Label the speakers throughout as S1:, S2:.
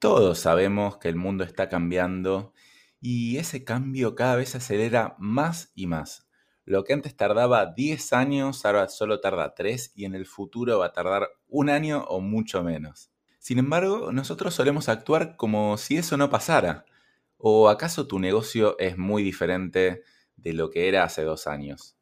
S1: Todos sabemos que el mundo está cambiando y ese cambio cada vez se acelera más y más. Lo que antes tardaba 10 años, ahora solo tarda 3 y en el futuro va a tardar un año o mucho menos. Sin embargo, nosotros solemos actuar como si eso no pasara. ¿O acaso tu negocio es muy diferente de lo que era hace dos años?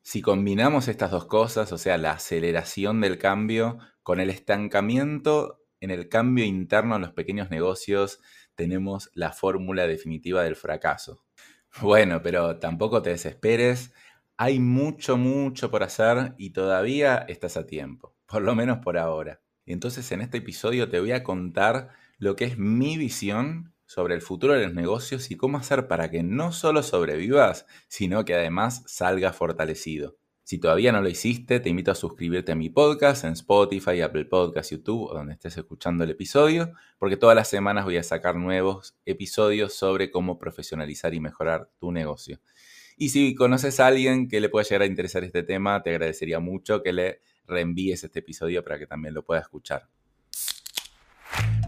S1: Si combinamos estas dos cosas, o sea, la aceleración del cambio con el estancamiento en el cambio interno en los pequeños negocios tenemos la fórmula definitiva del fracaso. Bueno, pero tampoco te desesperes. Hay mucho, mucho por hacer y todavía estás a tiempo, por lo menos por ahora. Entonces en este episodio te voy a contar lo que es mi visión sobre el futuro de los negocios y cómo hacer para que no solo sobrevivas, sino que además salgas fortalecido. Si todavía no lo hiciste, te invito a suscribirte a mi podcast en Spotify, Apple Podcasts, YouTube o donde estés escuchando el episodio, porque todas las semanas voy a sacar nuevos episodios sobre cómo profesionalizar y mejorar tu negocio. Y si conoces a alguien que le pueda llegar a interesar este tema, te agradecería mucho que le reenvíes este episodio para que también lo pueda escuchar.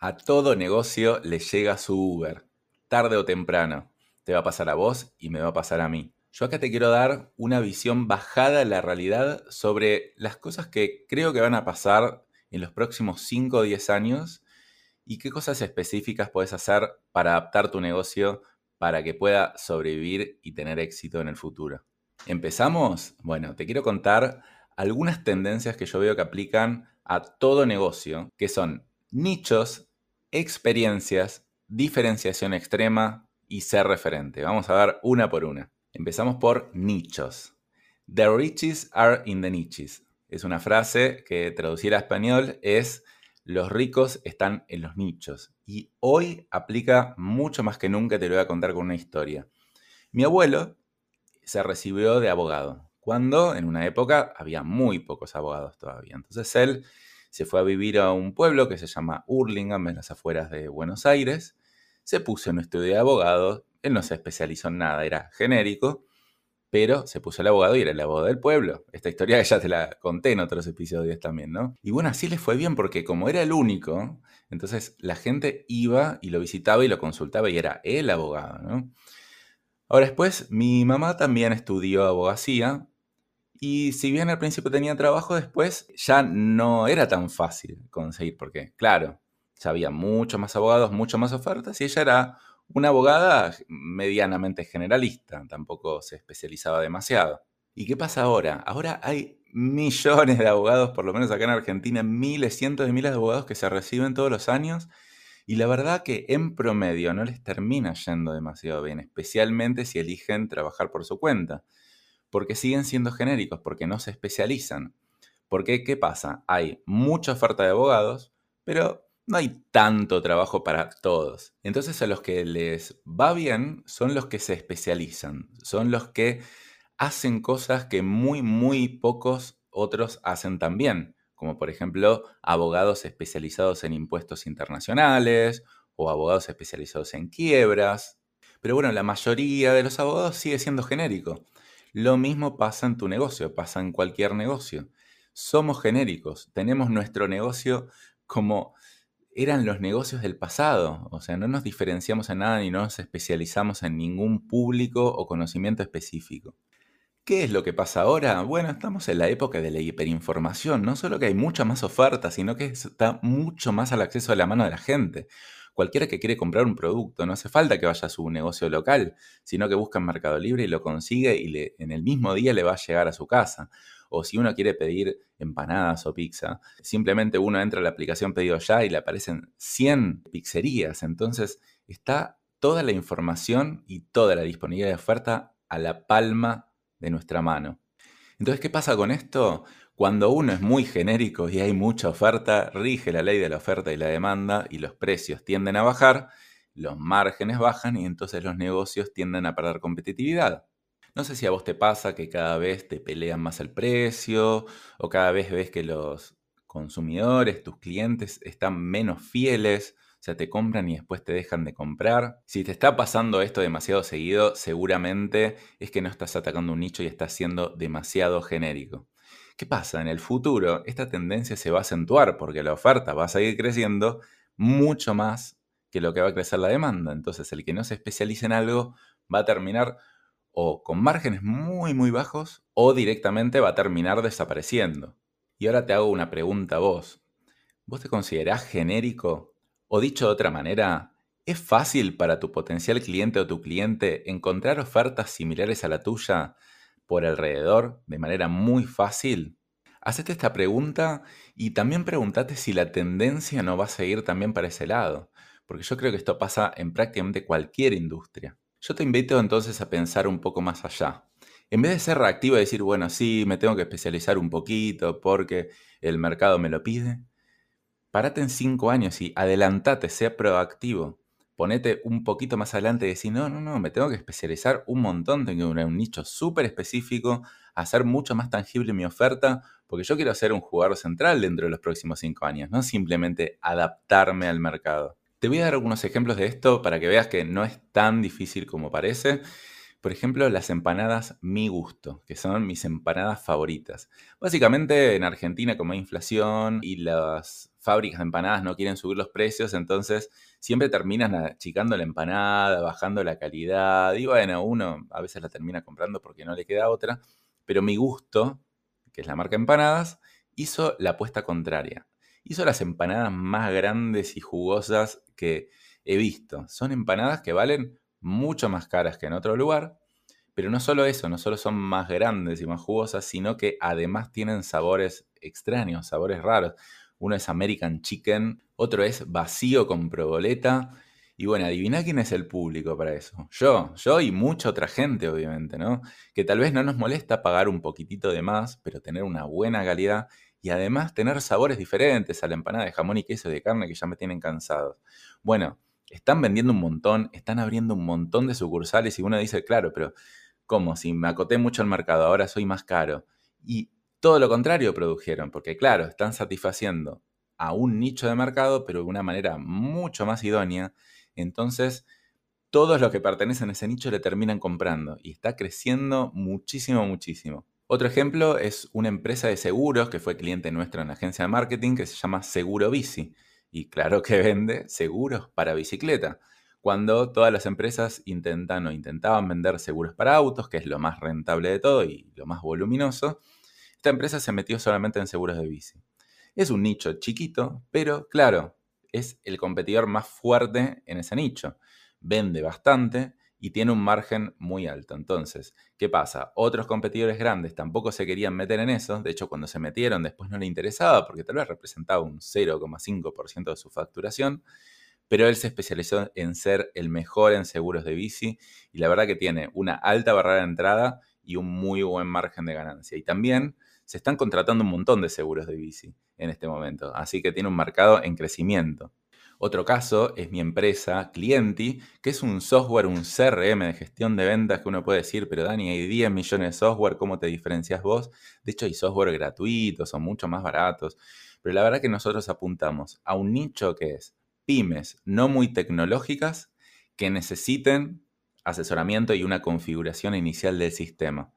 S1: A todo negocio le llega su Uber, tarde o temprano. Te va a pasar a vos y me va a pasar a mí. Yo acá te quiero dar una visión bajada de la realidad sobre las cosas que creo que van a pasar en los próximos 5 o 10 años y qué cosas específicas puedes hacer para adaptar tu negocio para que pueda sobrevivir y tener éxito en el futuro. ¿Empezamos? Bueno, te quiero contar algunas tendencias que yo veo que aplican a todo negocio, que son nichos experiencias, diferenciación extrema y ser referente. Vamos a ver una por una. Empezamos por nichos. The riches are in the niches. Es una frase que traducir a español es los ricos están en los nichos. Y hoy aplica mucho más que nunca, te lo voy a contar con una historia. Mi abuelo se recibió de abogado, cuando en una época había muy pocos abogados todavía. Entonces él se fue a vivir a un pueblo que se llama Hurlingham, en las afueras de Buenos Aires, se puso en un estudio de abogado, él no se especializó en nada, era genérico, pero se puso el abogado y era el abogado del pueblo. Esta historia ya te la conté en otros episodios también, ¿no? Y bueno, así le fue bien porque como era el único, entonces la gente iba y lo visitaba y lo consultaba y era el abogado, ¿no? Ahora después, mi mamá también estudió abogacía, y si bien al principio tenía trabajo, después ya no era tan fácil conseguir, porque claro, ya había muchos más abogados, mucho más ofertas, y ella era una abogada medianamente generalista, tampoco se especializaba demasiado. ¿Y qué pasa ahora? Ahora hay millones de abogados, por lo menos acá en Argentina, miles, cientos de miles de abogados que se reciben todos los años, y la verdad que en promedio no les termina yendo demasiado bien, especialmente si eligen trabajar por su cuenta porque siguen siendo genéricos, porque no se especializan. Porque, ¿qué pasa? Hay mucha oferta de abogados, pero no hay tanto trabajo para todos. Entonces a los que les va bien son los que se especializan, son los que hacen cosas que muy, muy pocos otros hacen también, como por ejemplo abogados especializados en impuestos internacionales o abogados especializados en quiebras. Pero bueno, la mayoría de los abogados sigue siendo genérico. Lo mismo pasa en tu negocio, pasa en cualquier negocio. Somos genéricos, tenemos nuestro negocio como eran los negocios del pasado, o sea, no nos diferenciamos en nada ni nos especializamos en ningún público o conocimiento específico. ¿Qué es lo que pasa ahora? Bueno, estamos en la época de la hiperinformación, no solo que hay mucha más oferta, sino que está mucho más al acceso de la mano de la gente cualquiera que quiere comprar un producto, no hace falta que vaya a su negocio local, sino que busca en Mercado Libre y lo consigue y en el mismo día le va a llegar a su casa. O si uno quiere pedir empanadas o pizza, simplemente uno entra a la aplicación Pedido Ya y le aparecen 100 pizzerías. Entonces está toda la información y toda la disponibilidad de oferta a la palma de nuestra mano. Entonces, ¿qué pasa con esto? Cuando uno es muy genérico y hay mucha oferta, rige la ley de la oferta y la demanda y los precios tienden a bajar, los márgenes bajan y entonces los negocios tienden a perder competitividad. No sé si a vos te pasa que cada vez te pelean más el precio o cada vez ves que los consumidores, tus clientes, están menos fieles, o sea, te compran y después te dejan de comprar. Si te está pasando esto demasiado seguido, seguramente es que no estás atacando un nicho y estás siendo demasiado genérico. ¿Qué pasa? En el futuro esta tendencia se va a acentuar porque la oferta va a seguir creciendo mucho más que lo que va a crecer la demanda. Entonces el que no se especialice en algo va a terminar o con márgenes muy muy bajos o directamente va a terminar desapareciendo. Y ahora te hago una pregunta a vos. ¿Vos te considerás genérico? O dicho de otra manera, ¿es fácil para tu potencial cliente o tu cliente encontrar ofertas similares a la tuya por alrededor de manera muy fácil? Hacete esta pregunta y también pregúntate si la tendencia no va a seguir también para ese lado, porque yo creo que esto pasa en prácticamente cualquier industria. Yo te invito entonces a pensar un poco más allá. En vez de ser reactivo y decir, bueno, sí, me tengo que especializar un poquito porque el mercado me lo pide, parate en cinco años y adelantate, sea proactivo. Ponete un poquito más adelante y decir, no, no, no, me tengo que especializar un montón, tengo que un nicho súper específico, hacer mucho más tangible mi oferta, porque yo quiero ser un jugador central dentro de los próximos cinco años, no simplemente adaptarme al mercado. Te voy a dar algunos ejemplos de esto para que veas que no es tan difícil como parece. Por ejemplo, las empanadas Mi Gusto, que son mis empanadas favoritas. Básicamente en Argentina como hay inflación y las fábricas de empanadas no quieren subir los precios, entonces siempre terminan achicando la empanada, bajando la calidad. Y bueno, uno a veces la termina comprando porque no le queda otra. Pero Mi Gusto, que es la marca empanadas, hizo la apuesta contraria hizo las empanadas más grandes y jugosas que he visto. Son empanadas que valen mucho más caras que en otro lugar, pero no solo eso, no solo son más grandes y más jugosas, sino que además tienen sabores extraños, sabores raros. Uno es American Chicken, otro es vacío con proboleta. Y bueno, adivina quién es el público para eso. Yo, yo y mucha otra gente, obviamente, ¿no? Que tal vez no nos molesta pagar un poquitito de más, pero tener una buena calidad y además tener sabores diferentes a la empanada de jamón y queso de carne que ya me tienen cansados. Bueno, están vendiendo un montón, están abriendo un montón de sucursales y uno dice, claro, pero ¿cómo? Si me acoté mucho al mercado, ahora soy más caro. Y todo lo contrario produjeron, porque claro, están satisfaciendo a un nicho de mercado, pero de una manera mucho más idónea. Entonces, todos los que pertenecen a ese nicho le terminan comprando y está creciendo muchísimo, muchísimo. Otro ejemplo es una empresa de seguros que fue cliente nuestro en la agencia de marketing que se llama Seguro Bici. Y claro que vende seguros para bicicleta. Cuando todas las empresas intentan o intentaban vender seguros para autos, que es lo más rentable de todo y lo más voluminoso, esta empresa se metió solamente en seguros de bici. Es un nicho chiquito, pero claro, es el competidor más fuerte en ese nicho. Vende bastante y tiene un margen muy alto. Entonces, ¿qué pasa? Otros competidores grandes tampoco se querían meter en eso. De hecho, cuando se metieron, después no le interesaba porque tal vez representaba un 0,5% de su facturación. Pero él se especializó en ser el mejor en seguros de bici y la verdad que tiene una alta barrera de entrada y un muy buen margen de ganancia. Y también se están contratando un montón de seguros de bici en este momento. Así que tiene un mercado en crecimiento. Otro caso es mi empresa Clienti, que es un software, un CRM de gestión de ventas que uno puede decir, pero Dani, hay 10 millones de software, ¿cómo te diferencias vos? De hecho, hay software gratuitos, son mucho más baratos, pero la verdad que nosotros apuntamos a un nicho que es pymes no muy tecnológicas que necesiten asesoramiento y una configuración inicial del sistema.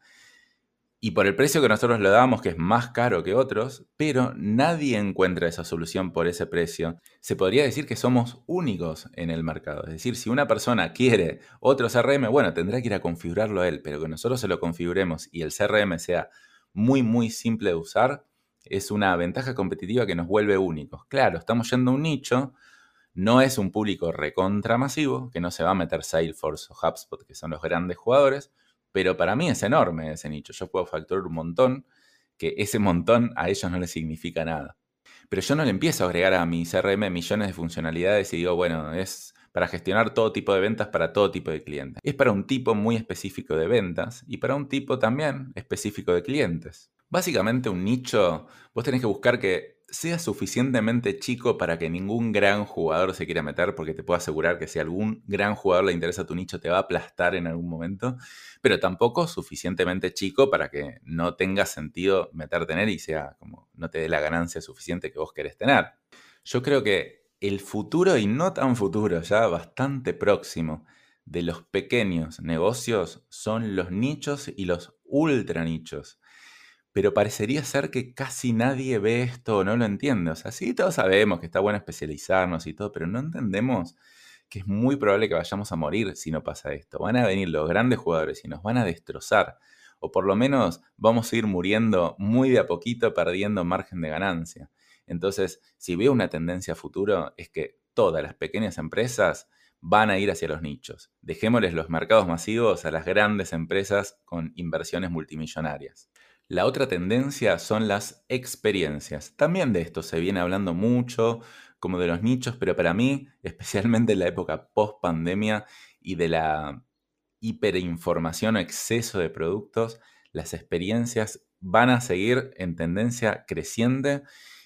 S1: Y por el precio que nosotros le damos, que es más caro que otros, pero nadie encuentra esa solución por ese precio, se podría decir que somos únicos en el mercado. Es decir, si una persona quiere otro CRM, bueno, tendrá que ir a configurarlo él, pero que nosotros se lo configuremos y el CRM sea muy, muy simple de usar, es una ventaja competitiva que nos vuelve únicos. Claro, estamos yendo a un nicho, no es un público recontra masivo, que no se va a meter Salesforce o HubSpot, que son los grandes jugadores, pero para mí es enorme ese nicho. Yo puedo facturar un montón, que ese montón a ellos no les significa nada. Pero yo no le empiezo a agregar a mi CRM millones de funcionalidades y digo, bueno, es para gestionar todo tipo de ventas para todo tipo de clientes. Es para un tipo muy específico de ventas y para un tipo también específico de clientes. Básicamente un nicho, vos tenés que buscar que sea suficientemente chico para que ningún gran jugador se quiera meter, porque te puedo asegurar que si algún gran jugador le interesa tu nicho, te va a aplastar en algún momento, pero tampoco suficientemente chico para que no tenga sentido meterte en él y sea como no te dé la ganancia suficiente que vos querés tener. Yo creo que el futuro, y no tan futuro, ya bastante próximo, de los pequeños negocios son los nichos y los ultra nichos pero parecería ser que casi nadie ve esto o no lo entiende. O sea, sí, todos sabemos que está bueno especializarnos y todo, pero no entendemos que es muy probable que vayamos a morir si no pasa esto. Van a venir los grandes jugadores y nos van a destrozar. O por lo menos vamos a ir muriendo muy de a poquito, perdiendo margen de ganancia. Entonces, si veo una tendencia a futuro, es que todas las pequeñas empresas van a ir hacia los nichos. Dejémosles los mercados masivos a las grandes empresas con inversiones multimillonarias. La otra tendencia son las experiencias. También de esto se viene hablando mucho, como de los nichos, pero para mí, especialmente en la época post pandemia y de la hiperinformación o exceso de productos, las experiencias van a seguir en tendencia creciente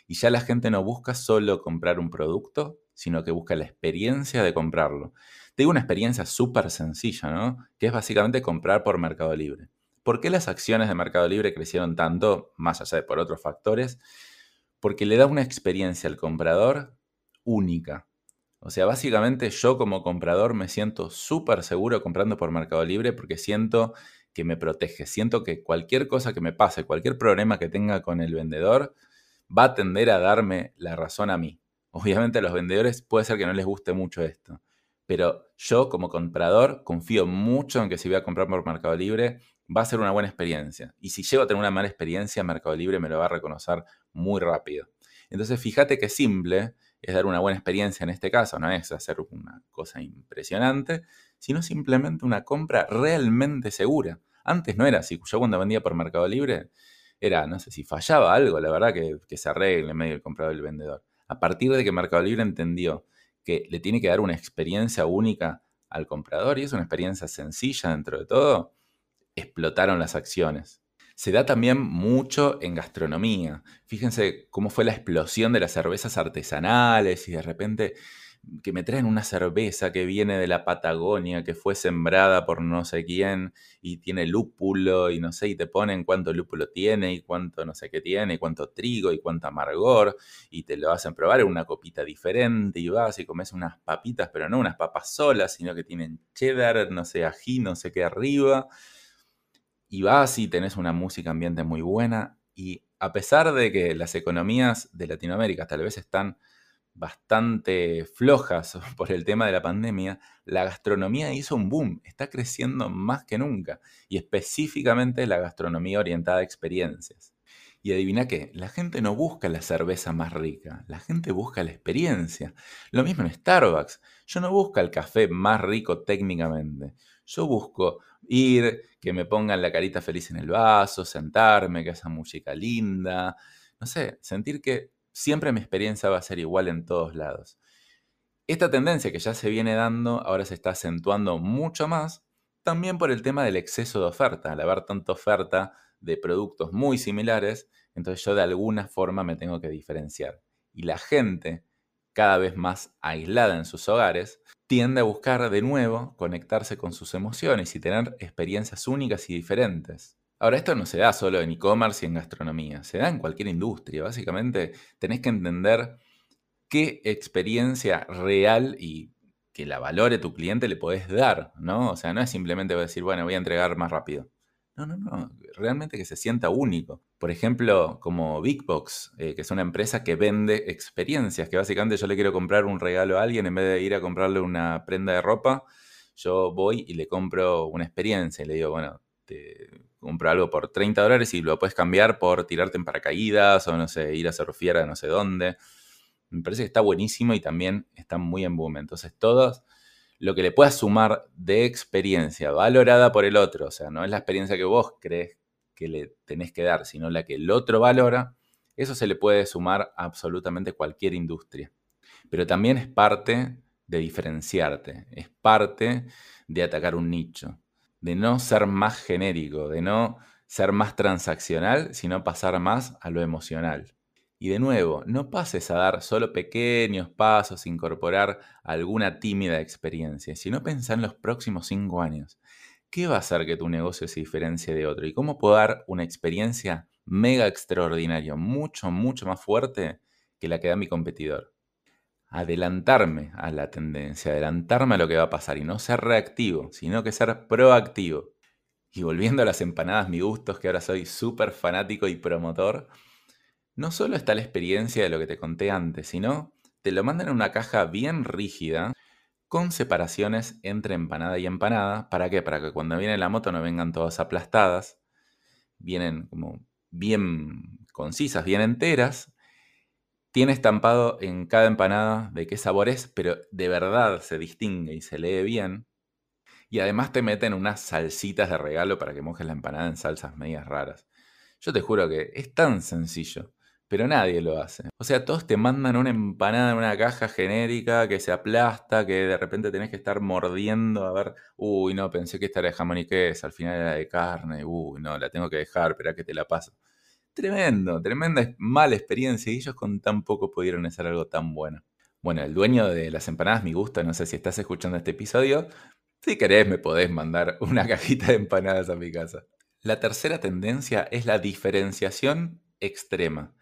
S1: y ya la gente no busca solo comprar un producto, sino que busca la experiencia de comprarlo. Tengo una experiencia súper sencilla, ¿no? Que es básicamente comprar por Mercado Libre. ¿Por qué las acciones de Mercado Libre crecieron tanto, más allá de por otros factores? Porque le da una experiencia al comprador única. O sea, básicamente yo como comprador me siento súper seguro comprando por Mercado Libre porque siento que me protege. Siento que cualquier cosa que me pase, cualquier problema que tenga con el vendedor, va a tender a darme la razón a mí. Obviamente a los vendedores puede ser que no les guste mucho esto, pero yo como comprador confío mucho en que si voy a comprar por Mercado Libre, va a ser una buena experiencia. Y si llego a tener una mala experiencia, Mercado Libre me lo va a reconocer muy rápido. Entonces, fíjate que simple es dar una buena experiencia en este caso, no es hacer una cosa impresionante, sino simplemente una compra realmente segura. Antes no era así. Yo cuando vendía por Mercado Libre, era, no sé, si fallaba algo, la verdad que, se arregle medio del comprador y el vendedor. A partir de que Mercado Libre entendió que le tiene que dar una experiencia única al comprador, y es una experiencia sencilla dentro de todo, explotaron las acciones. Se da también mucho en gastronomía. Fíjense cómo fue la explosión de las cervezas artesanales y de repente que me traen una cerveza que viene de la Patagonia, que fue sembrada por no sé quién y tiene lúpulo y no sé, y te ponen cuánto lúpulo tiene y cuánto no sé qué tiene, y cuánto trigo y cuánto amargor, y te lo hacen probar en una copita diferente y vas y comes unas papitas, pero no unas papas solas, sino que tienen cheddar, no sé, ají, no sé qué arriba y vas y tenés una música ambiente muy buena y a pesar de que las economías de Latinoamérica tal vez están bastante flojas por el tema de la pandemia, la gastronomía hizo un boom, está creciendo más que nunca, y específicamente la gastronomía orientada a experiencias. Y adivina qué, la gente no busca la cerveza más rica, la gente busca la experiencia. Lo mismo en Starbucks, yo no busco el café más rico técnicamente, yo busco ir, que me pongan la carita feliz en el vaso, sentarme, que esa música linda, no sé, sentir que siempre mi experiencia va a ser igual en todos lados. Esta tendencia que ya se viene dando ahora se está acentuando mucho más, también por el tema del exceso de oferta. Al haber tanta oferta de productos muy similares, entonces yo de alguna forma me tengo que diferenciar. Y la gente, cada vez más aislada en sus hogares, tiende a buscar de nuevo conectarse con sus emociones y tener experiencias únicas y diferentes. Ahora, esto no se da solo en e-commerce y en gastronomía, se da en cualquier industria. Básicamente, tenés que entender qué experiencia real y que la valore tu cliente le podés dar, ¿no? O sea, no es simplemente decir, bueno, voy a entregar más rápido. No, no, no. Realmente que se sienta único. Por ejemplo, como Big Box, eh, que es una empresa que vende experiencias, que básicamente yo le quiero comprar un regalo a alguien en vez de ir a comprarle una prenda de ropa, yo voy y le compro una experiencia y le digo, bueno, te compro algo por 30 dólares y lo puedes cambiar por tirarte en paracaídas o no sé, ir a surfear a no sé dónde. Me parece que está buenísimo y también está muy en boom. Entonces, todos lo que le puedas sumar de experiencia valorada por el otro, o sea, no es la experiencia que vos crees que le tenés que dar, sino la que el otro valora, eso se le puede sumar a absolutamente cualquier industria. Pero también es parte de diferenciarte, es parte de atacar un nicho, de no ser más genérico, de no ser más transaccional, sino pasar más a lo emocional. Y de nuevo, no pases a dar solo pequeños pasos, incorporar alguna tímida experiencia, sino pensá en los próximos cinco años. ¿Qué va a hacer que tu negocio se diferencie de otro? ¿Y cómo puedo dar una experiencia mega extraordinaria, mucho, mucho más fuerte que la que da mi competidor? Adelantarme a la tendencia, adelantarme a lo que va a pasar y no ser reactivo, sino que ser proactivo. Y volviendo a las empanadas, mi gustos, que ahora soy súper fanático y promotor, no solo está la experiencia de lo que te conté antes, sino te lo mandan en una caja bien rígida, con separaciones entre empanada y empanada. ¿Para qué? Para que cuando viene la moto no vengan todas aplastadas. Vienen como bien concisas, bien enteras. Tiene estampado en cada empanada de qué sabor es, pero de verdad se distingue y se lee bien. Y además te meten unas salsitas de regalo para que mojes la empanada en salsas medias raras. Yo te juro que es tan sencillo pero nadie lo hace. O sea, todos te mandan una empanada en una caja genérica que se aplasta, que de repente tenés que estar mordiendo a ver, uy, no, pensé que esta era de jamón y queso, al final era de carne, uy, no, la tengo que dejar, espera que te la paso. Tremendo, tremenda mala experiencia y ellos con tan poco pudieron hacer algo tan bueno. Bueno, el dueño de las empanadas, mi gusto, no sé si estás escuchando este episodio, si querés me podés mandar una cajita de empanadas a mi casa. La tercera tendencia es la diferenciación extrema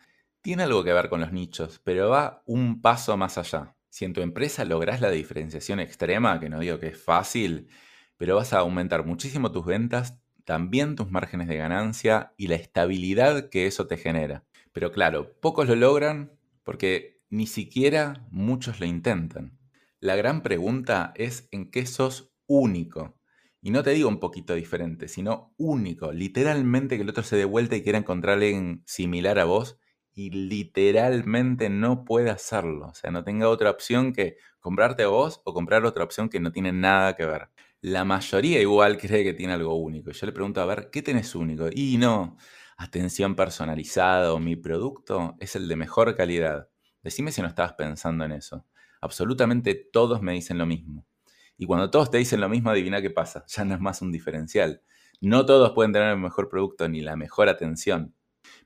S1: tiene algo que ver con los nichos, pero va un paso más allá. Si en tu empresa logras la diferenciación extrema, que no digo que es fácil, pero vas a aumentar muchísimo tus ventas, también tus márgenes de ganancia y la estabilidad que eso te genera. Pero claro, pocos lo logran porque ni siquiera muchos lo intentan. La gran pregunta es en qué sos único. Y no te digo un poquito diferente, sino único. Literalmente que el otro se dé vuelta y quiera encontrar alguien similar a vos y literalmente no puede hacerlo. O sea, no tenga otra opción que comprarte a vos o comprar otra opción que no tiene nada que ver. La mayoría igual cree que tiene algo único. Yo le pregunto, a ver, ¿qué tenés único? Y no, atención personalizada o mi producto es el de mejor calidad. Decime si no estabas pensando en eso. Absolutamente todos me dicen lo mismo. Y cuando todos te dicen lo mismo, adivina qué pasa. Ya no es más un diferencial. No todos pueden tener el mejor producto ni la mejor atención.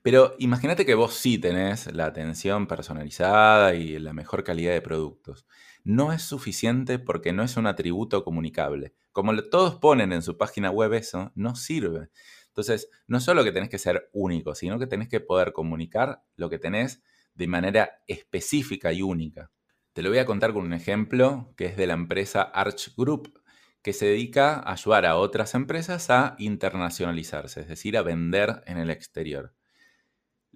S1: Pero imagínate que vos sí tenés la atención personalizada y la mejor calidad de productos. No es suficiente porque no es un atributo comunicable. Como todos ponen en su página web eso, no sirve. Entonces, no solo que tenés que ser único, sino que tenés que poder comunicar lo que tenés de manera específica y única. Te lo voy a contar con un ejemplo que es de la empresa Arch Group, que se dedica a ayudar a otras empresas a internacionalizarse, es decir, a vender en el exterior.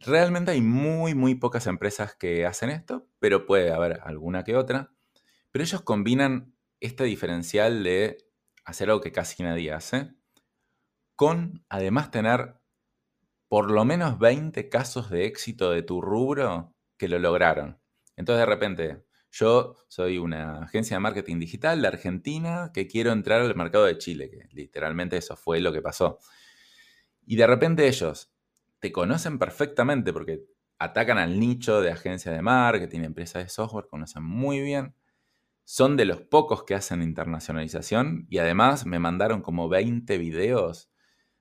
S1: Realmente hay muy, muy pocas empresas que hacen esto, pero puede haber alguna que otra. Pero ellos combinan este diferencial de hacer algo que casi nadie hace, con además tener por lo menos 20 casos de éxito de tu rubro que lo lograron. Entonces de repente, yo soy una agencia de marketing digital de Argentina que quiero entrar al mercado de Chile, que literalmente eso fue lo que pasó. Y de repente ellos te conocen perfectamente porque atacan al nicho de agencias de marketing, empresas de software, conocen muy bien. Son de los pocos que hacen internacionalización y además me mandaron como 20 videos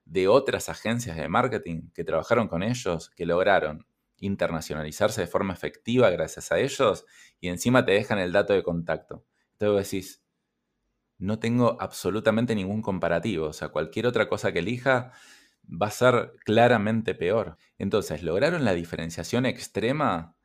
S1: de otras agencias de marketing que trabajaron con ellos, que lograron internacionalizarse de forma efectiva gracias a ellos y encima te dejan el dato de contacto. Entonces decís, no tengo absolutamente ningún comparativo, o sea, cualquier otra cosa que elija va a ser claramente peor. Entonces, lograron la diferenciación extrema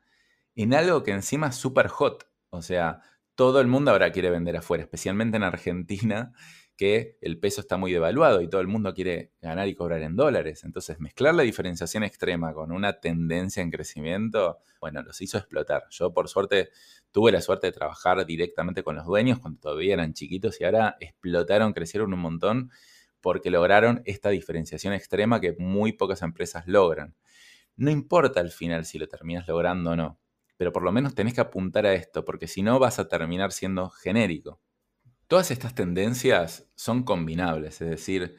S1: en algo que encima es súper hot. O sea, todo el mundo ahora quiere vender afuera, especialmente en Argentina, que el peso está muy devaluado y todo el mundo quiere ganar y cobrar en dólares. Entonces, mezclar la diferenciación extrema con una tendencia en crecimiento, bueno, los hizo explotar. Yo, por suerte, tuve la suerte de trabajar directamente con los dueños cuando todavía eran chiquitos y ahora explotaron, crecieron un montón porque lograron esta diferenciación extrema que muy pocas empresas logran. No importa al final si lo terminas logrando o no, pero por lo menos tenés que apuntar a esto, porque si no vas a terminar siendo genérico. Todas estas tendencias son combinables, es decir,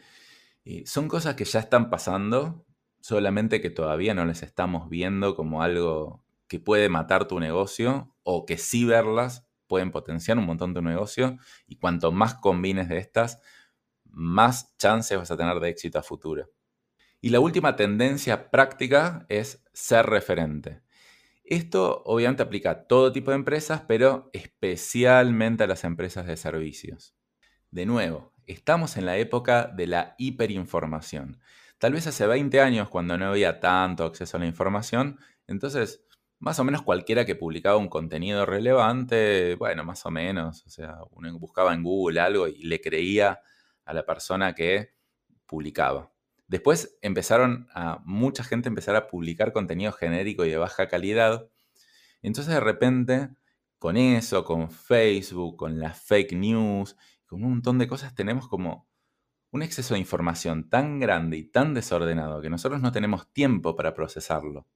S1: son cosas que ya están pasando, solamente que todavía no les estamos viendo como algo que puede matar tu negocio o que sí verlas pueden potenciar un montón tu negocio y cuanto más combines de estas, más chances vas a tener de éxito a futuro. Y la última tendencia práctica es ser referente. Esto obviamente aplica a todo tipo de empresas, pero especialmente a las empresas de servicios. De nuevo, estamos en la época de la hiperinformación. Tal vez hace 20 años, cuando no había tanto acceso a la información, entonces más o menos cualquiera que publicaba un contenido relevante, bueno, más o menos, o sea, uno buscaba en Google algo y le creía a la persona que publicaba. Después empezaron a mucha gente empezar a publicar contenido genérico y de baja calidad. Entonces de repente, con eso, con Facebook, con las fake news, con un montón de cosas, tenemos como un exceso de información tan grande y tan desordenado que nosotros no tenemos tiempo para procesarlo.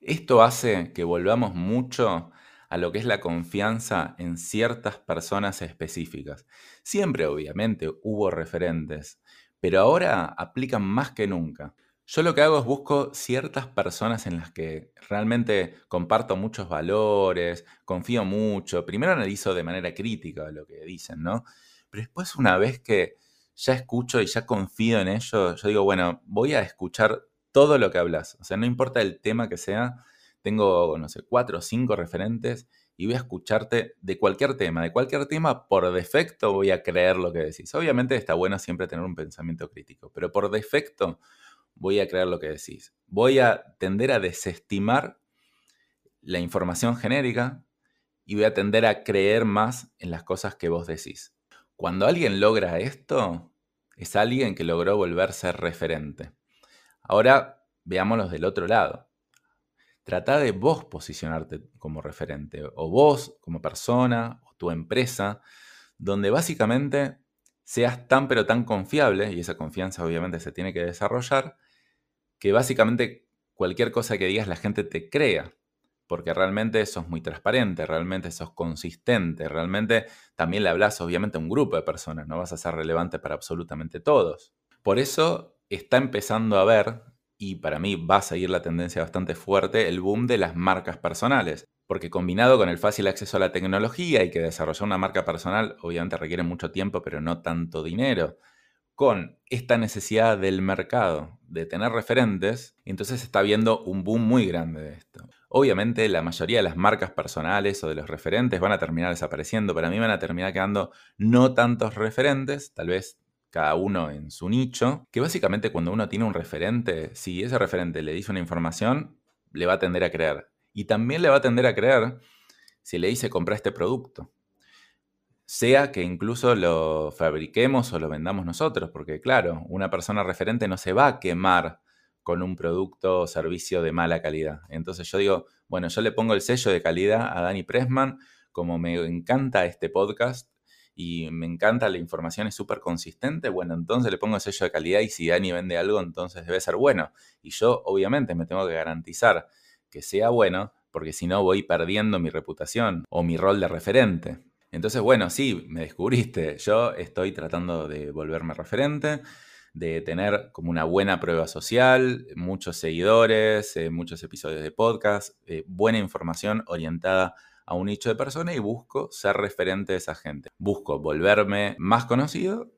S1: Esto hace que volvamos mucho a lo que es la confianza en ciertas personas específicas. Siempre, obviamente, hubo referentes, pero ahora aplican más que nunca. Yo lo que hago es busco ciertas personas en las que realmente comparto muchos valores, confío mucho. Primero analizo de manera crítica lo que dicen, ¿no? Pero después una vez que ya escucho y ya confío en ello, yo digo, bueno, voy a escuchar todo lo que hablas. O sea, no importa el tema que sea, tengo, no sé, cuatro o cinco referentes y voy a escucharte de cualquier tema. De cualquier tema, por defecto voy a creer lo que decís. Obviamente está bueno siempre tener un pensamiento crítico, pero por defecto voy a creer lo que decís. Voy a tender a desestimar la información genérica y voy a tender a creer más en las cosas que vos decís. Cuando alguien logra esto, es alguien que logró volverse referente. Ahora veámoslo del otro lado. Trata de vos posicionarte como referente, o vos como persona, o tu empresa, donde básicamente seas tan pero tan confiable, y esa confianza obviamente se tiene que desarrollar, que básicamente cualquier cosa que digas la gente te crea, porque realmente sos muy transparente, realmente sos consistente, realmente también le hablas obviamente a un grupo de personas, no vas a ser relevante para absolutamente todos. Por eso está empezando a ver, y para mí va a seguir la tendencia bastante fuerte, el boom de las marcas personales. Porque combinado con el fácil acceso a la tecnología y que desarrollar una marca personal obviamente requiere mucho tiempo, pero no tanto dinero, con esta necesidad del mercado de tener referentes, entonces está viendo un boom muy grande de esto. Obviamente la mayoría de las marcas personales o de los referentes van a terminar desapareciendo, pero a mí van a terminar quedando no tantos referentes, tal vez cada uno en su nicho, que básicamente cuando uno tiene un referente, si ese referente le dice una información, le va a tender a creer. Y también le va a tender a creer si le dice compra este producto. Sea que incluso lo fabriquemos o lo vendamos nosotros, porque claro, una persona referente no se va a quemar con un producto o servicio de mala calidad. Entonces yo digo, bueno, yo le pongo el sello de calidad a Dani Pressman, como me encanta este podcast, y me encanta la información, es súper consistente, bueno, entonces le pongo el sello de calidad y si Dani vende algo, entonces debe ser bueno. Y yo obviamente me tengo que garantizar que sea bueno, porque si no voy perdiendo mi reputación o mi rol de referente. Entonces, bueno, sí, me descubriste, yo estoy tratando de volverme referente, de tener como una buena prueba social, muchos seguidores, eh, muchos episodios de podcast, eh, buena información orientada a un nicho de personas y busco ser referente de esa gente. Busco volverme más conocido,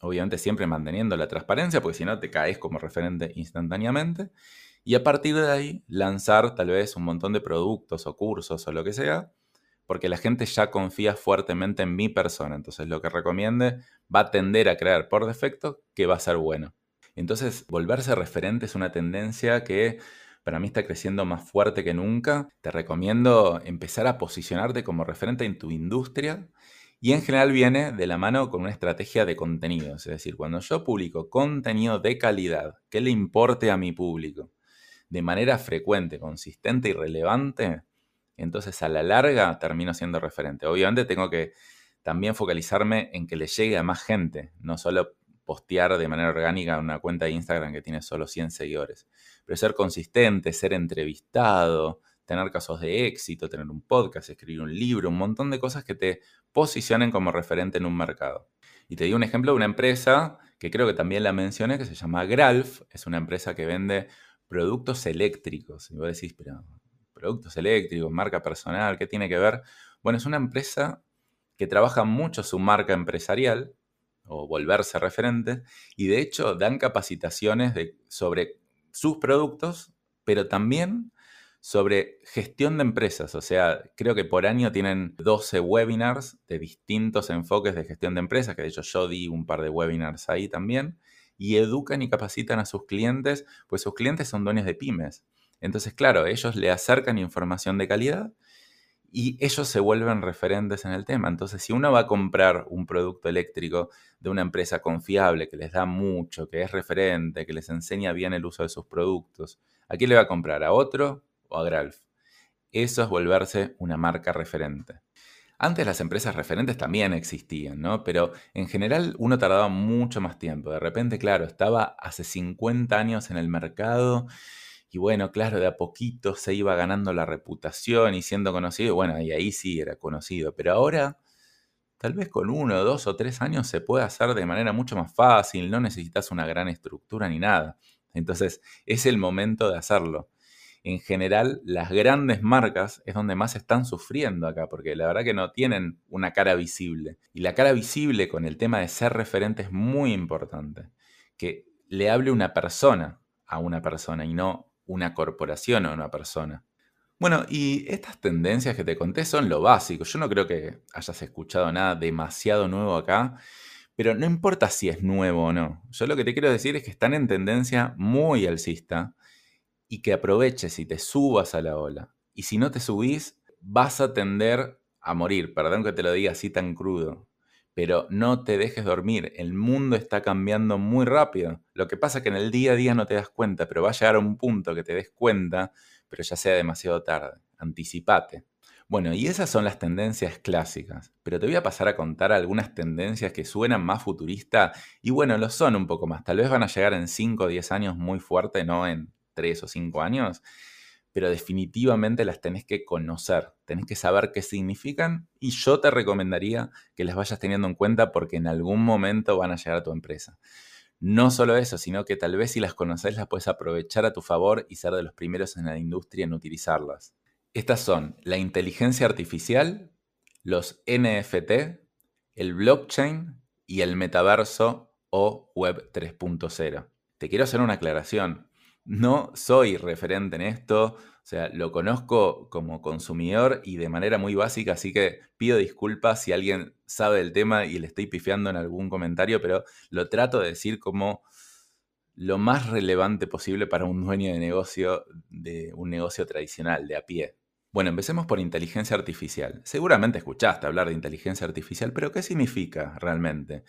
S1: obviamente siempre manteniendo la transparencia, porque si no te caes como referente instantáneamente. Y a partir de ahí lanzar tal vez un montón de productos o cursos o lo que sea, porque la gente ya confía fuertemente en mi persona. Entonces lo que recomiende va a tender a crear por defecto que va a ser bueno. Entonces volverse referente es una tendencia que para mí está creciendo más fuerte que nunca. Te recomiendo empezar a posicionarte como referente en tu industria y en general viene de la mano con una estrategia de contenidos. Es decir, cuando yo publico contenido de calidad que le importe a mi público de manera frecuente, consistente y relevante, entonces a la larga termino siendo referente. Obviamente tengo que también focalizarme en que le llegue a más gente, no solo postear de manera orgánica una cuenta de Instagram que tiene solo 100 seguidores. Pero ser consistente, ser entrevistado, tener casos de éxito, tener un podcast, escribir un libro, un montón de cosas que te posicionen como referente en un mercado. Y te di un ejemplo de una empresa que creo que también la mencioné, que se llama Gralf. Es una empresa que vende productos eléctricos. Y vos decís, pero productos eléctricos, marca personal, ¿qué tiene que ver? Bueno, es una empresa que trabaja mucho su marca empresarial o volverse referentes, y de hecho dan capacitaciones sobre sus productos, pero también sobre gestión de empresas. O sea, creo que por año tienen 12 webinars de distintos enfoques de gestión de empresas, que de hecho yo di un par de webinars ahí también, y educan y capacitan a sus clientes, pues sus clientes son dueños de pymes. Entonces, claro, ellos le acercan información de calidad y ellos se vuelven referentes en el tema. Entonces, si uno va a comprar un producto eléctrico de una empresa confiable, que les da mucho, que es referente, que les enseña bien el uso de sus productos, ¿a quién le va a comprar? ¿A otro o a Gralf? Eso es volverse una marca referente. Antes las empresas referentes también existían, ¿no? Pero en general uno tardaba mucho más tiempo. De repente, claro, estaba hace 50 años en el mercado y bueno, claro, de a poquito se iba ganando la reputación y siendo conocido. Bueno, y ahí sí era conocido. Pero ahora, tal vez con uno, dos o tres años se puede hacer de manera mucho más fácil. No necesitas una gran estructura ni nada. Entonces, es el momento de hacerlo. En general, las grandes marcas es donde más están sufriendo acá, porque la verdad que no tienen una cara visible. Y la cara visible con el tema de ser referente es muy importante. Que le hable una persona a una persona y no una corporación o una persona. Bueno, y estas tendencias que te conté son lo básico. Yo no creo que hayas escuchado nada demasiado nuevo acá, pero no importa si es nuevo o no. Yo lo que te quiero decir es que están en tendencia muy alcista y que aproveches y te subas a la ola. Y si no te subís, vas a tender a morir. Perdón que te lo diga así tan crudo pero no te dejes dormir. El mundo está cambiando muy rápido. Lo que pasa es que en el día a día no te das cuenta, pero va a llegar a un punto que te des cuenta, pero ya sea demasiado tarde. Anticipate. Bueno, y esas son las tendencias clásicas, pero te voy a pasar a contar algunas tendencias que suenan más futuristas y bueno, lo son un poco más. Tal vez van a llegar en 5 o 10 años muy fuerte, no en 3 o 5 años, pero definitivamente las tenés que conocer, tenés que saber qué significan y yo te recomendaría que las vayas teniendo en cuenta porque en algún momento van a llegar a tu empresa. No solo eso, sino que tal vez si las conoces las puedes aprovechar a tu favor y ser de los primeros en la industria en utilizarlas. Estas son la inteligencia artificial, los NFT, el blockchain y el metaverso o web 3.0. Te quiero hacer una aclaración. No soy referente en esto, o sea, lo conozco como consumidor y de manera muy básica, así que pido disculpas si alguien sabe del tema y le estoy pifiando en algún comentario, pero lo trato de decir como lo más relevante posible para un dueño de negocio, de un negocio tradicional, de a pie. Bueno, empecemos por inteligencia artificial. Seguramente escuchaste hablar de inteligencia artificial, pero ¿qué significa realmente?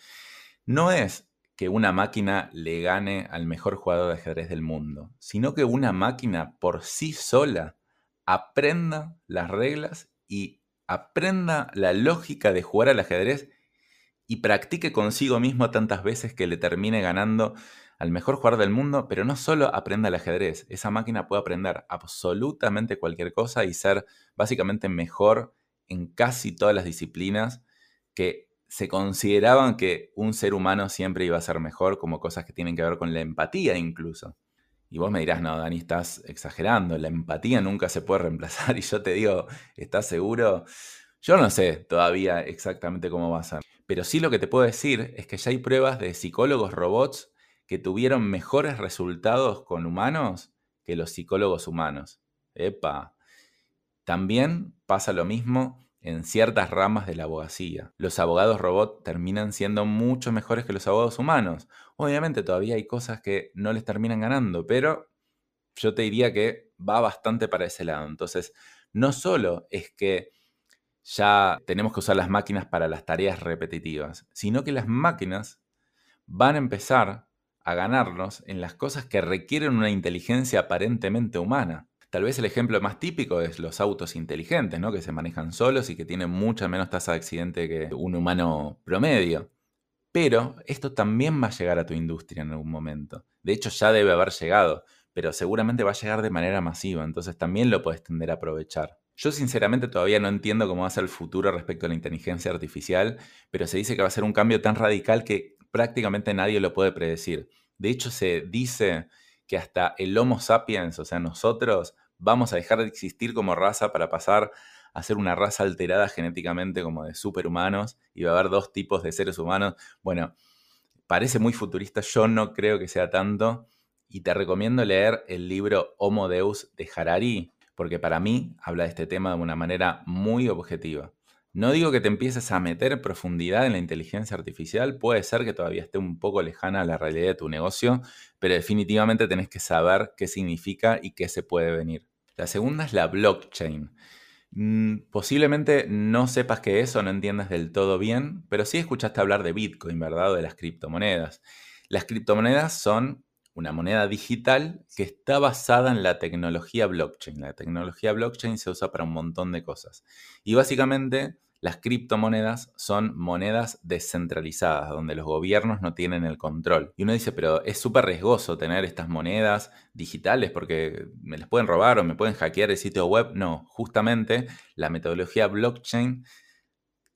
S1: No es que una máquina le gane al mejor jugador de ajedrez del mundo, sino que una máquina por sí sola aprenda las reglas y aprenda la lógica de jugar al ajedrez y practique consigo mismo tantas veces que le termine ganando al mejor jugador del mundo, pero no solo aprenda el ajedrez, esa máquina puede aprender absolutamente cualquier cosa y ser básicamente mejor en casi todas las disciplinas que se consideraban que un ser humano siempre iba a ser mejor, como cosas que tienen que ver con la empatía incluso. Y vos me dirás, no, Dani, estás exagerando, la empatía nunca se puede reemplazar. Y yo te digo, ¿estás seguro? Yo no sé todavía exactamente cómo va a ser. Pero sí lo que te puedo decir es que ya hay pruebas de psicólogos robots que tuvieron mejores resultados con humanos que los psicólogos humanos. Epa. También pasa lo mismo en ciertas ramas de la abogacía. Los abogados robot terminan siendo mucho mejores que los abogados humanos. Obviamente todavía hay cosas que no les terminan ganando, pero yo te diría que va bastante para ese lado. Entonces, no solo es que ya tenemos que usar las máquinas para las tareas repetitivas, sino que las máquinas van a empezar a ganarnos en las cosas que requieren una inteligencia aparentemente humana. Tal vez el ejemplo más típico es los autos inteligentes, ¿no? que se manejan solos y que tienen mucha menos tasa de accidente que un humano promedio. Pero esto también va a llegar a tu industria en algún momento. De hecho, ya debe haber llegado, pero seguramente va a llegar de manera masiva, entonces también lo puedes tender a aprovechar. Yo sinceramente todavía no entiendo cómo va a ser el futuro respecto a la inteligencia artificial, pero se dice que va a ser un cambio tan radical que prácticamente nadie lo puede predecir. De hecho, se dice que hasta el Homo sapiens, o sea, nosotros, vamos a dejar de existir como raza para pasar a ser una raza alterada genéticamente como de superhumanos y va a haber dos tipos de seres humanos. Bueno, parece muy futurista, yo no creo que sea tanto y te recomiendo leer el libro Homo Deus de Harari, porque para mí habla de este tema de una manera muy objetiva. No digo que te empieces a meter profundidad en la inteligencia artificial, puede ser que todavía esté un poco lejana a la realidad de tu negocio, pero definitivamente tenés que saber qué significa y qué se puede venir. La segunda es la blockchain. Mm, posiblemente no sepas qué es o no entiendas del todo bien, pero sí escuchaste hablar de Bitcoin, ¿verdad? O de las criptomonedas. Las criptomonedas son una moneda digital que está basada en la tecnología blockchain. La tecnología blockchain se usa para un montón de cosas. Y básicamente las criptomonedas son monedas descentralizadas, donde los gobiernos no tienen el control. Y uno dice, pero es súper riesgoso tener estas monedas digitales porque me las pueden robar o me pueden hackear el sitio web. No, justamente la metodología blockchain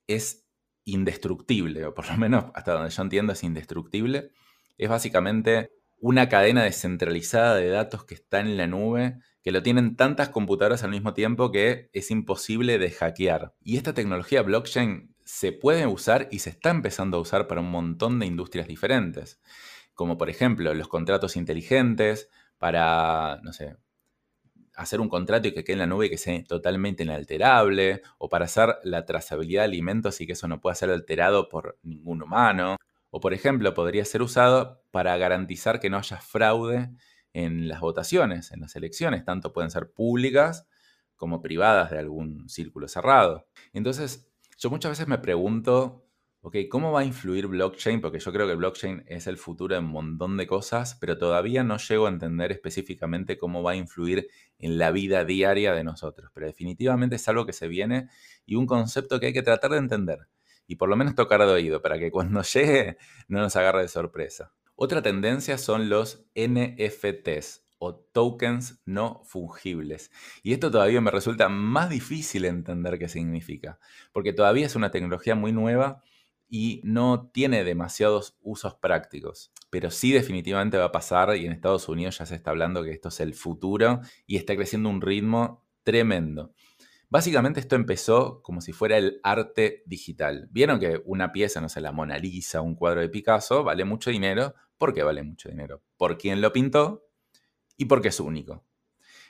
S1: es indestructible, o por lo menos hasta donde yo entiendo es indestructible. Es básicamente una cadena descentralizada de datos que está en la nube, que lo tienen tantas computadoras al mismo tiempo que es imposible de hackear. Y esta tecnología blockchain se puede usar y se está empezando a usar para un montón de industrias diferentes, como por ejemplo los contratos inteligentes, para, no sé, hacer un contrato y que quede en la nube y que sea totalmente inalterable, o para hacer la trazabilidad de alimentos y que eso no pueda ser alterado por ningún humano, o por ejemplo, podría ser usado para garantizar que no haya fraude en las votaciones, en las elecciones, tanto pueden ser públicas como privadas de algún círculo cerrado. Entonces, yo muchas veces me pregunto, ok, ¿cómo va a influir blockchain? Porque yo creo que blockchain es el futuro de un montón de cosas, pero todavía no llego a entender específicamente cómo va a influir en la vida diaria de nosotros. Pero definitivamente es algo que se viene y un concepto que hay que tratar de entender y por lo menos tocar de oído para que cuando llegue no nos agarre de sorpresa. Otra tendencia son los NFTs o tokens no fungibles. Y esto todavía me resulta más difícil entender qué significa, porque todavía es una tecnología muy nueva y no tiene demasiados usos prácticos. Pero sí definitivamente va a pasar y en Estados Unidos ya se está hablando que esto es el futuro y está creciendo un ritmo tremendo. Básicamente esto empezó como si fuera el arte digital. Vieron que una pieza, no sé, la Mona Lisa, un cuadro de Picasso, vale mucho dinero. ¿Por qué vale mucho dinero? Por quién lo pintó y porque es único.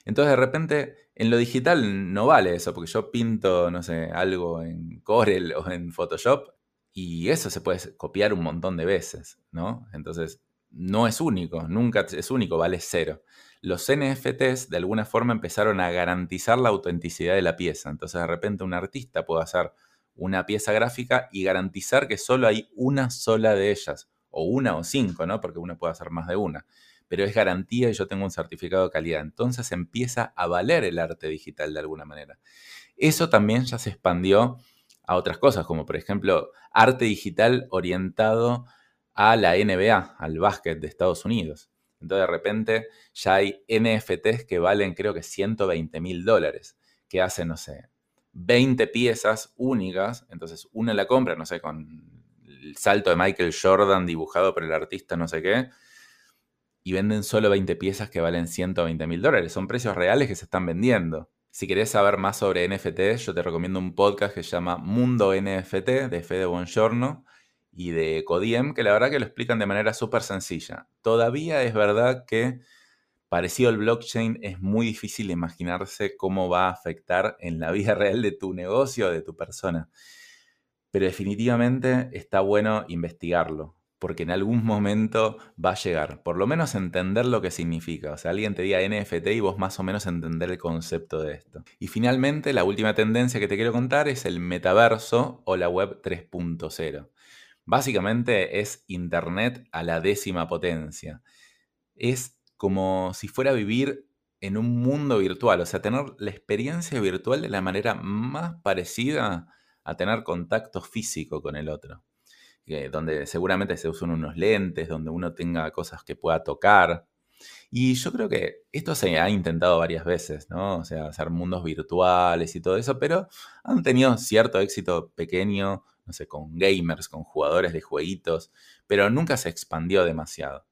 S1: Entonces de repente en lo digital no vale eso, porque yo pinto, no sé, algo en Corel o en Photoshop y eso se puede copiar un montón de veces, ¿no? Entonces no es único, nunca es único, vale cero los NFTs de alguna forma empezaron a garantizar la autenticidad de la pieza. Entonces de repente un artista puede hacer una pieza gráfica y garantizar que solo hay una sola de ellas, o una o cinco, ¿no? Porque uno puede hacer más de una. Pero es garantía y yo tengo un certificado de calidad. Entonces empieza a valer el arte digital de alguna manera. Eso también ya se expandió a otras cosas, como por ejemplo arte digital orientado a la NBA, al básquet de Estados Unidos. Entonces de repente ya hay NFTs que valen creo que 120 mil dólares, que hacen, no sé, 20 piezas únicas. Entonces uno la compra, no sé, con el salto de Michael Jordan dibujado por el artista no sé qué, y venden solo 20 piezas que valen 120 mil dólares. Son precios reales que se están vendiendo. Si querés saber más sobre NFTs, yo te recomiendo un podcast que se llama Mundo NFT de Fede Bongiorno y de Codiem, que la verdad que lo explican de manera súper sencilla. Todavía es verdad que, parecido al blockchain, es muy difícil imaginarse cómo va a afectar en la vida real de tu negocio, de tu persona. Pero definitivamente está bueno investigarlo, porque en algún momento va a llegar, por lo menos entender lo que significa. O sea, alguien te diga NFT y vos más o menos entender el concepto de esto. Y finalmente, la última tendencia que te quiero contar es el metaverso o la web 3.0. Básicamente es Internet a la décima potencia. Es como si fuera a vivir en un mundo virtual, o sea, tener la experiencia virtual de la manera más parecida a tener contacto físico con el otro. donde seguramente se usan unos lentes, donde uno tenga cosas que pueda tocar. Y yo creo que esto se ha intentado varias veces, ¿no? O sea, hacer mundos virtuales y todo eso, pero han tenido cierto éxito pequeño no sé, con gamers, con jugadores de jueguitos, pero nunca se expandió demasiado.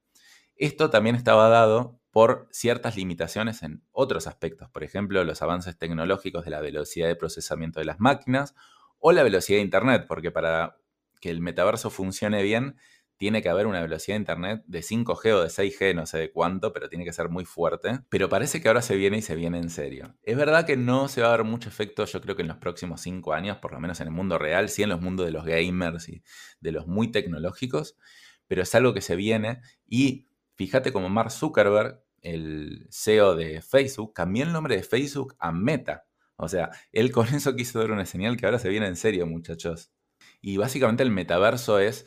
S1: Esto también estaba dado por ciertas limitaciones en otros aspectos, por ejemplo, los avances tecnológicos de la velocidad de procesamiento de las máquinas o la velocidad de Internet, porque para que el metaverso funcione bien, tiene que haber una velocidad de internet de 5G o de 6G, no sé de cuánto, pero tiene que ser muy fuerte. Pero parece que ahora se viene y se viene en serio. Es verdad que no se va a ver mucho efecto, yo creo que en los próximos 5 años, por lo menos en el mundo real, sí en los mundos de los gamers y de los muy tecnológicos, pero es algo que se viene y fíjate como Mark Zuckerberg, el CEO de Facebook, cambió el nombre de Facebook a Meta. O sea, él con eso quiso dar una señal que ahora se viene en serio, muchachos. Y básicamente el metaverso es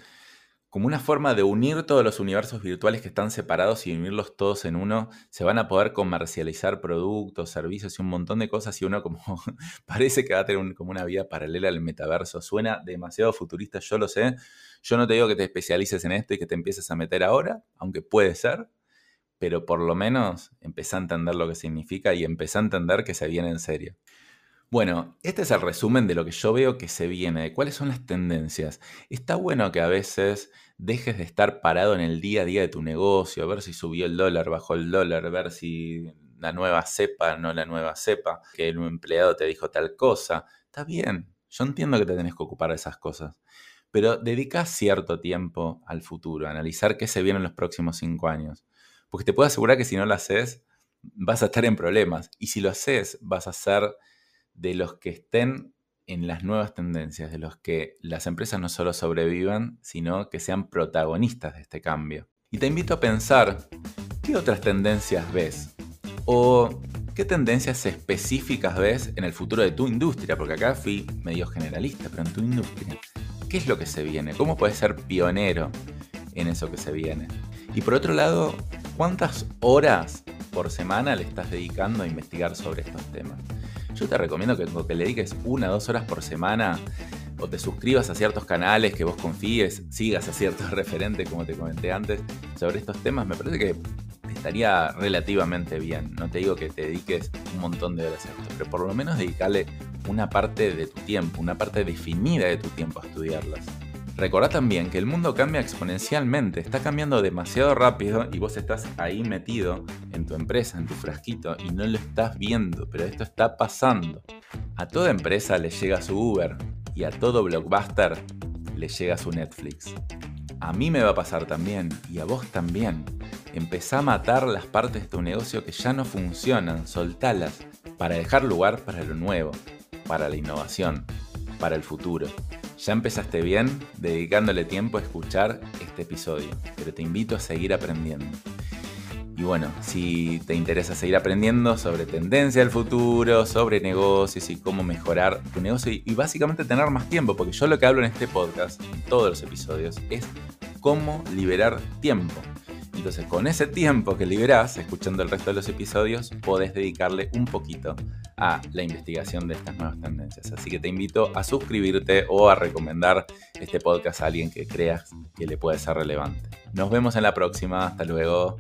S1: como una forma de unir todos los universos virtuales que están separados y unirlos todos en uno, se van a poder comercializar productos, servicios y un montón de cosas y uno como parece que va a tener como una vida paralela al metaverso. Suena demasiado futurista, yo lo sé. Yo no te digo que te especialices en esto y que te empieces a meter ahora, aunque puede ser, pero por lo menos empezá a entender lo que significa y empezá a entender que se viene en serio. Bueno, este es el resumen de lo que yo veo que se viene, de cuáles son las tendencias. Está bueno que a veces dejes de estar parado en el día a día de tu negocio, a ver si subió el dólar, bajó el dólar, ver si la nueva cepa, no la nueva cepa, que el empleado te dijo tal cosa. Está bien, yo entiendo que te tenés que ocupar de esas cosas, pero dedica cierto tiempo al futuro, a analizar qué se viene en los próximos cinco años. Porque te puedo asegurar que si no lo haces, vas a estar en problemas. Y si lo haces, vas a ser de los que estén en las nuevas tendencias, de los que las empresas no solo sobrevivan, sino que sean protagonistas de este cambio. Y te invito a pensar, ¿qué otras tendencias ves? ¿O qué tendencias específicas ves en el futuro de tu industria? Porque acá fui medio generalista, pero en tu industria, ¿qué es lo que se viene? ¿Cómo puedes ser pionero en eso que se viene? Y por otro lado, ¿cuántas horas por semana le estás dedicando a investigar sobre estos temas? Yo te recomiendo que, que le dediques una o dos horas por semana o te suscribas a ciertos canales que vos confíes, sigas a ciertos referentes, como te comenté antes, sobre estos temas. Me parece que estaría relativamente bien. No te digo que te dediques un montón de horas a esto, pero por lo menos dedicarle una parte de tu tiempo, una parte definida de tu tiempo a estudiarlas. Recordá también que el mundo cambia exponencialmente, está cambiando demasiado rápido y vos estás ahí metido en tu empresa, en tu frasquito y no lo estás viendo, pero esto está pasando. A toda empresa le llega su Uber y a todo blockbuster le llega su Netflix. A mí me va a pasar también y a vos también. Empezá a matar las partes de tu negocio que ya no funcionan, soltalas, para dejar lugar para lo nuevo, para la innovación, para el futuro. Ya empezaste bien dedicándole tiempo a escuchar este episodio, pero te invito a seguir aprendiendo. Y bueno, si te interesa seguir aprendiendo sobre tendencia del futuro, sobre negocios y cómo mejorar tu negocio y, básicamente tener más tiempo, porque yo lo que hablo en este podcast, en todos los episodios, es cómo liberar tiempo. Entonces, con ese tiempo que liberás, escuchando el resto de los episodios, podés dedicarle un poquito a la investigación de estas nuevas tendencias. Así que te invito a suscribirte o a recomendar este podcast a alguien que creas que le puede ser relevante. Nos vemos en la próxima. Hasta luego.